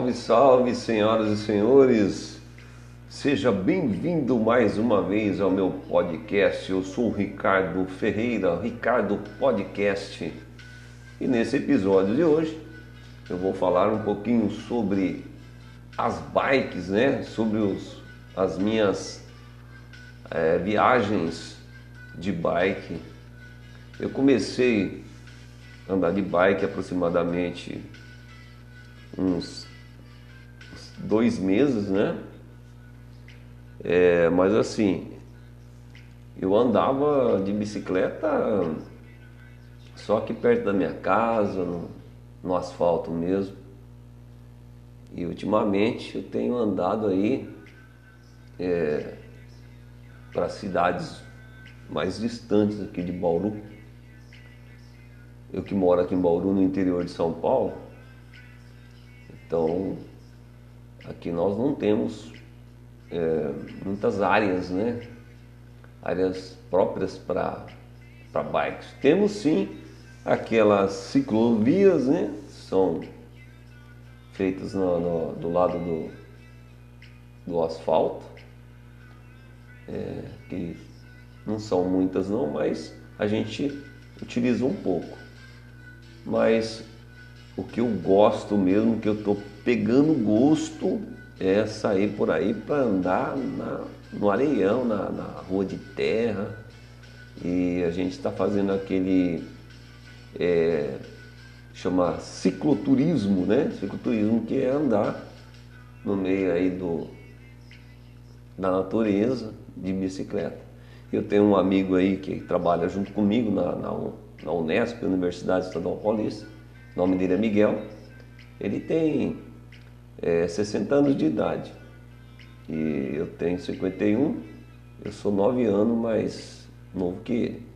Salve, salve, senhoras e senhores! Seja bem-vindo mais uma vez ao meu podcast. Eu sou o Ricardo Ferreira, Ricardo Podcast. E nesse episódio de hoje eu vou falar um pouquinho sobre as bikes, né? Sobre os, as minhas é, viagens de bike. Eu comecei a andar de bike aproximadamente uns dois meses, né? É, mas assim, eu andava de bicicleta só aqui perto da minha casa, no, no asfalto mesmo. E ultimamente eu tenho andado aí é, para cidades mais distantes aqui de Bauru. Eu que moro aqui em Bauru, no interior de São Paulo, então aqui nós não temos é, muitas áreas, né? Áreas próprias para bikes. Temos sim aquelas ciclovias, né? São feitas no, no, do lado do, do asfalto, é, que não são muitas não, mas a gente utiliza um pouco. Mas o que eu gosto mesmo, que eu estou pegando gosto, é sair por aí para andar na, no areião, na, na rua de terra. E a gente está fazendo aquele é, chama cicloturismo, né? Cicloturismo que é andar no meio aí do, da natureza de bicicleta. Eu tenho um amigo aí que trabalha junto comigo na, na, na Unesp, Universidade Estadual Paulista. O nome dele é Miguel. Ele tem é, 60 anos de idade. E eu tenho 51. Eu sou 9 anos mais novo que ele.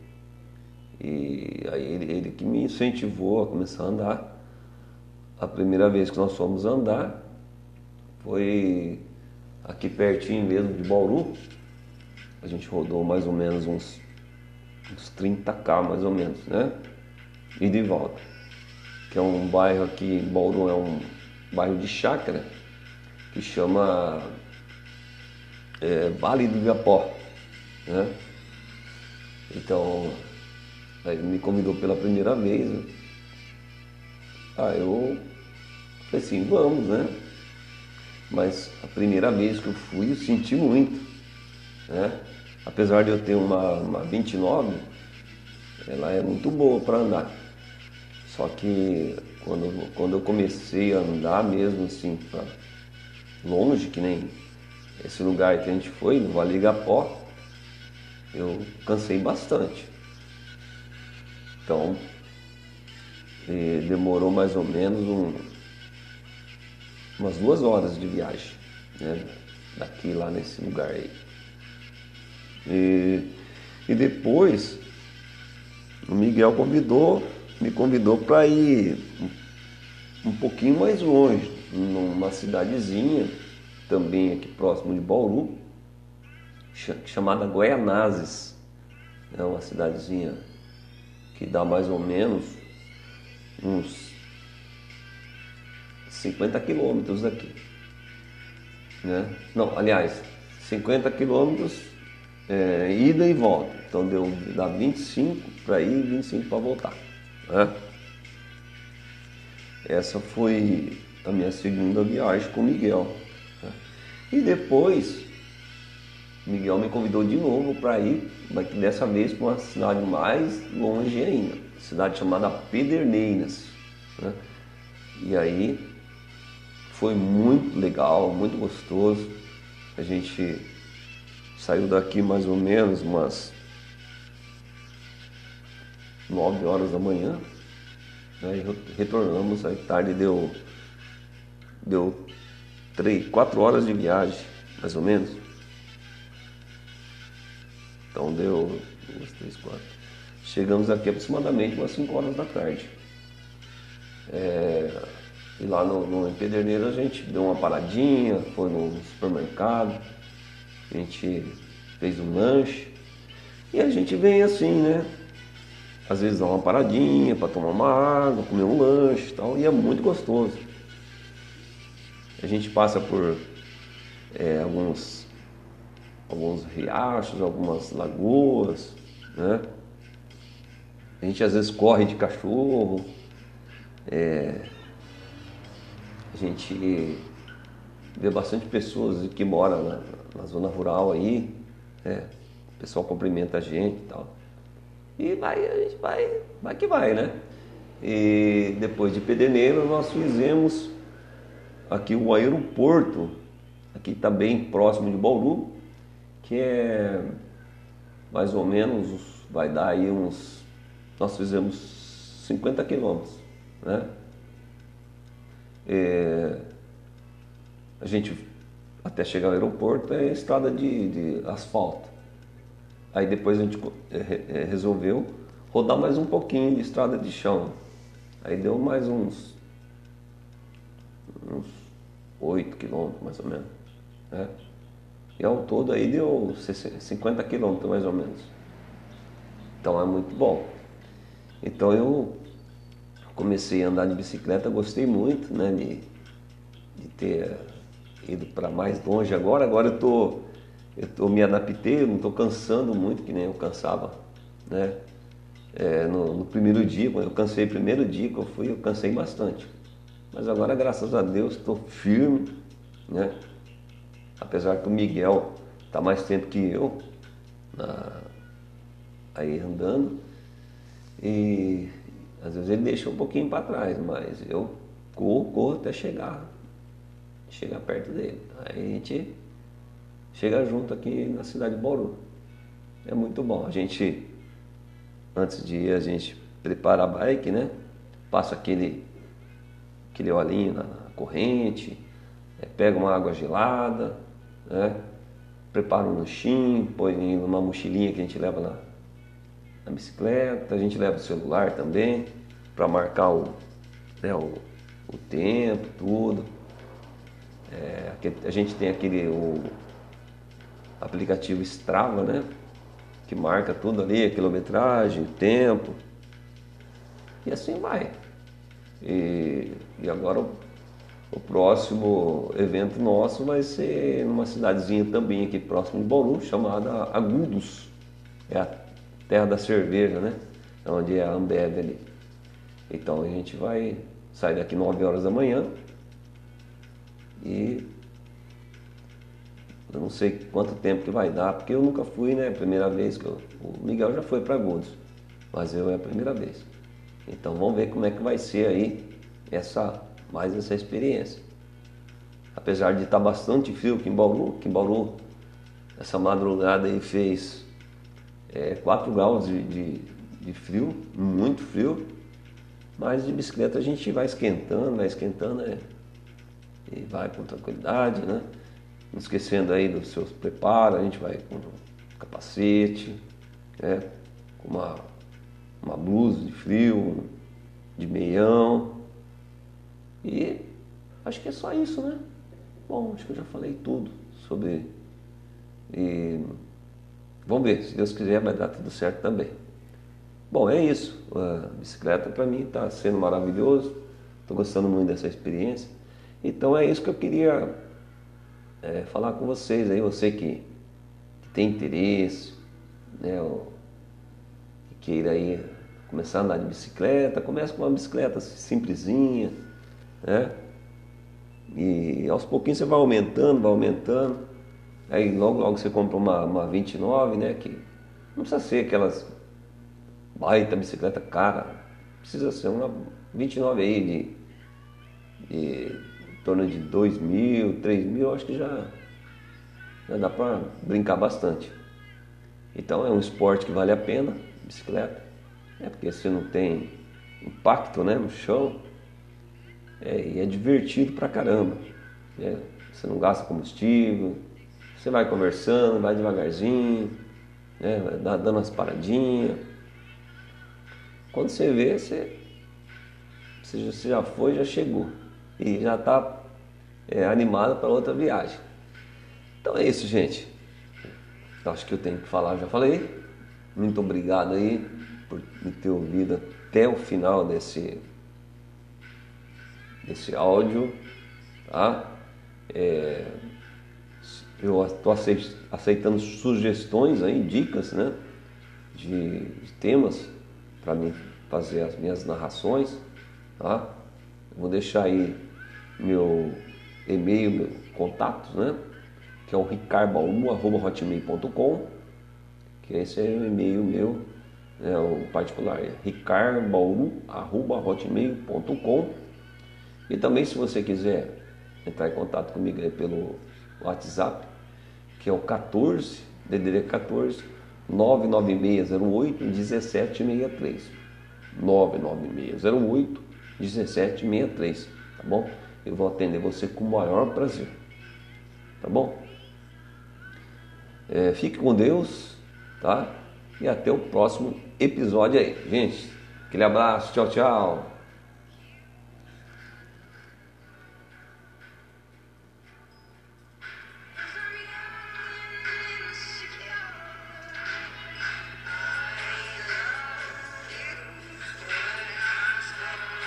E aí ele, ele que me incentivou a começar a andar. A primeira vez que nós fomos andar foi aqui pertinho mesmo de Bauru. A gente rodou mais ou menos uns, uns 30k mais ou menos, né? E de volta. Que é um bairro aqui, Bauru é um bairro de chácara que chama é, Vale do Viapó, né? Então Aí me convidou pela primeira vez. Aí eu falei assim, vamos, né? Mas a primeira vez que eu fui, eu senti muito. Né? Apesar de eu ter uma, uma 29, ela é muito boa para andar. Só que quando, quando eu comecei a andar mesmo assim, pra longe, que nem esse lugar que a gente foi, no Vale Igapó, eu cansei bastante. Então, demorou mais ou menos um, umas duas horas de viagem, né? Daqui lá nesse lugar aí. E, e depois o Miguel convidou, me convidou para ir um, pouquinho mais longe, numa cidadezinha, também aqui próximo de Bauru, chamada Goianazes. É uma cidadezinha que dá mais ou menos uns 50 quilômetros daqui. Né? Não, aliás, 50 quilômetros é, ida e volta. Então deu, dá 25 para ir e 25 para voltar. Né? Essa foi a minha segunda viagem com Miguel. Né? E depois Miguel me convidou de novo para ir, mas dessa vez para uma cidade mais longe ainda, cidade chamada Pederneiras. Né? E aí foi muito legal, muito gostoso. A gente saiu daqui mais ou menos umas 9 horas da manhã. Né? E retornamos, aí tarde deu, deu 3, 4 horas de viagem, mais ou menos. Então deu duas, três, quatro. Chegamos aqui aproximadamente umas 5 horas da tarde. É, e lá no, no Empederneiro a gente deu uma paradinha, foi no supermercado, a gente fez um lanche. E a gente vem assim, né? Às vezes dá uma paradinha para tomar uma água, comer um lanche e tal, e é muito gostoso. A gente passa por é, alguns, alguns riachos, algumas lagoas, né? A gente às vezes corre de cachorro, é, a gente vê bastante pessoas que moram na, na zona rural aí, né? o pessoal cumprimenta a gente e tal. E vai, a gente vai, vai que vai, né? E depois de Pedeneiro nós fizemos aqui o aeroporto, aqui está bem próximo de Bauru, que é mais ou menos, vai dar aí uns, nós fizemos 50 quilômetros, né? É, a gente até chegar ao aeroporto é estrada de, de asfalto. Aí depois a gente é, é, resolveu rodar mais um pouquinho de estrada de chão. Aí deu mais uns, uns 8 quilômetros mais ou menos. Né? E ao todo aí deu 50 quilômetros mais ou menos. Então é muito bom. Então eu comecei a andar de bicicleta, gostei muito né, de, de ter ido para mais longe agora. Agora eu tô, eu me adaptei, eu não estou cansando muito, que nem eu cansava. Né? É, no, no, primeiro dia, quando eu cansei, primeiro dia que eu fui, eu cansei bastante. Mas agora, graças a Deus, estou firme, né? Apesar que o Miguel está mais tempo que eu na, aí andando. E às vezes ele deixa um pouquinho para trás, mas eu corro, corro até chegar, chegar perto dele. Aí a gente chega junto aqui na cidade de Bauru. É muito bom. A gente antes de ir a gente prepara a bike, né? Passa aquele, aquele olhinho na corrente, é, pega uma água gelada, né? Prepara um lanchinho, põe numa mochilinha que a gente leva na, na bicicleta, a gente leva o celular também para marcar o, né, o, o, tempo, tudo. É, a gente tem aquele o aplicativo Strava, né? que marca tudo ali, a quilometragem, o tempo. E assim vai. E, e agora o, o, próximo evento nosso vai ser numa cidadezinha também aqui próximo de Bauru, chamada Agudos. É a terra da cerveja, né? É onde é a Ambev ali. Então a gente vai sair daqui 9 horas da manhã e eu não sei quanto tempo que vai dar, porque eu nunca fui, né? Primeira vez que eu, o Miguel já foi para Agudos, mas eu é a primeira vez. Então vamos ver como é que vai ser aí essa mais essa experiência. Apesar de estar tá bastante frio aqui em Bauru, que em Bauru essa madrugada aí fez é, 4 graus de, de, de frio, muito frio, mas de bicicleta a gente vai esquentando, vai esquentando né? e vai com tranquilidade, né? Não esquecendo aí dos seus preparos, a gente vai com capacete, né? com uma, uma blusa de frio, de meião. E acho que é só isso, né? Bom, acho que eu já falei tudo sobre. E vamos ver, se Deus quiser vai dar tudo certo também. Bom, é isso. A bicicleta para mim está sendo maravilhoso. Estou gostando muito dessa experiência. Então é isso que eu queria é, falar com vocês aí, você que, que tem interesse, né, ou, que queira aí começar a andar de bicicleta, começa com uma bicicleta simplesinha, né? E aos pouquinhos você vai aumentando, vai aumentando. Aí logo, logo você compra uma, uma 29, né? Que não precisa ser aquelas baita bicicleta cara. Precisa ser uma 29 aí de, de torno de 2 mil, 3 mil, acho que já, já dá para brincar bastante. Então é um esporte que vale a pena, bicicleta, é porque você não tem impacto né, no chão é, e é divertido pra caramba. Né? Você não gasta combustível, você vai conversando, vai devagarzinho, né, vai dando umas paradinhas. Quando você vê, você, você já foi, já chegou e já está é, animado para outra viagem. Então é isso, gente. Acho que eu tenho que falar, já falei. Muito obrigado aí por me ter ouvido até o final desse, desse áudio, tá? É, eu estou aceitando sugestões aí, dicas, né? De, de temas para mim fazer as minhas narrações, tá? vou deixar aí meu e-mail, meu contato, né? Que é o ricarbauru.hotmail.com que esse é o e-mail meu, né, o particular, é ricarbauru.hotmail.com E também se você quiser entrar em contato comigo é pelo WhatsApp, que é o 14, DDD 14 99608 1763. 99608 1763, tá bom? Eu vou atender você com o maior prazer, tá bom? É, fique com Deus, tá? E até o próximo episódio aí. Gente, aquele abraço, tchau, tchau.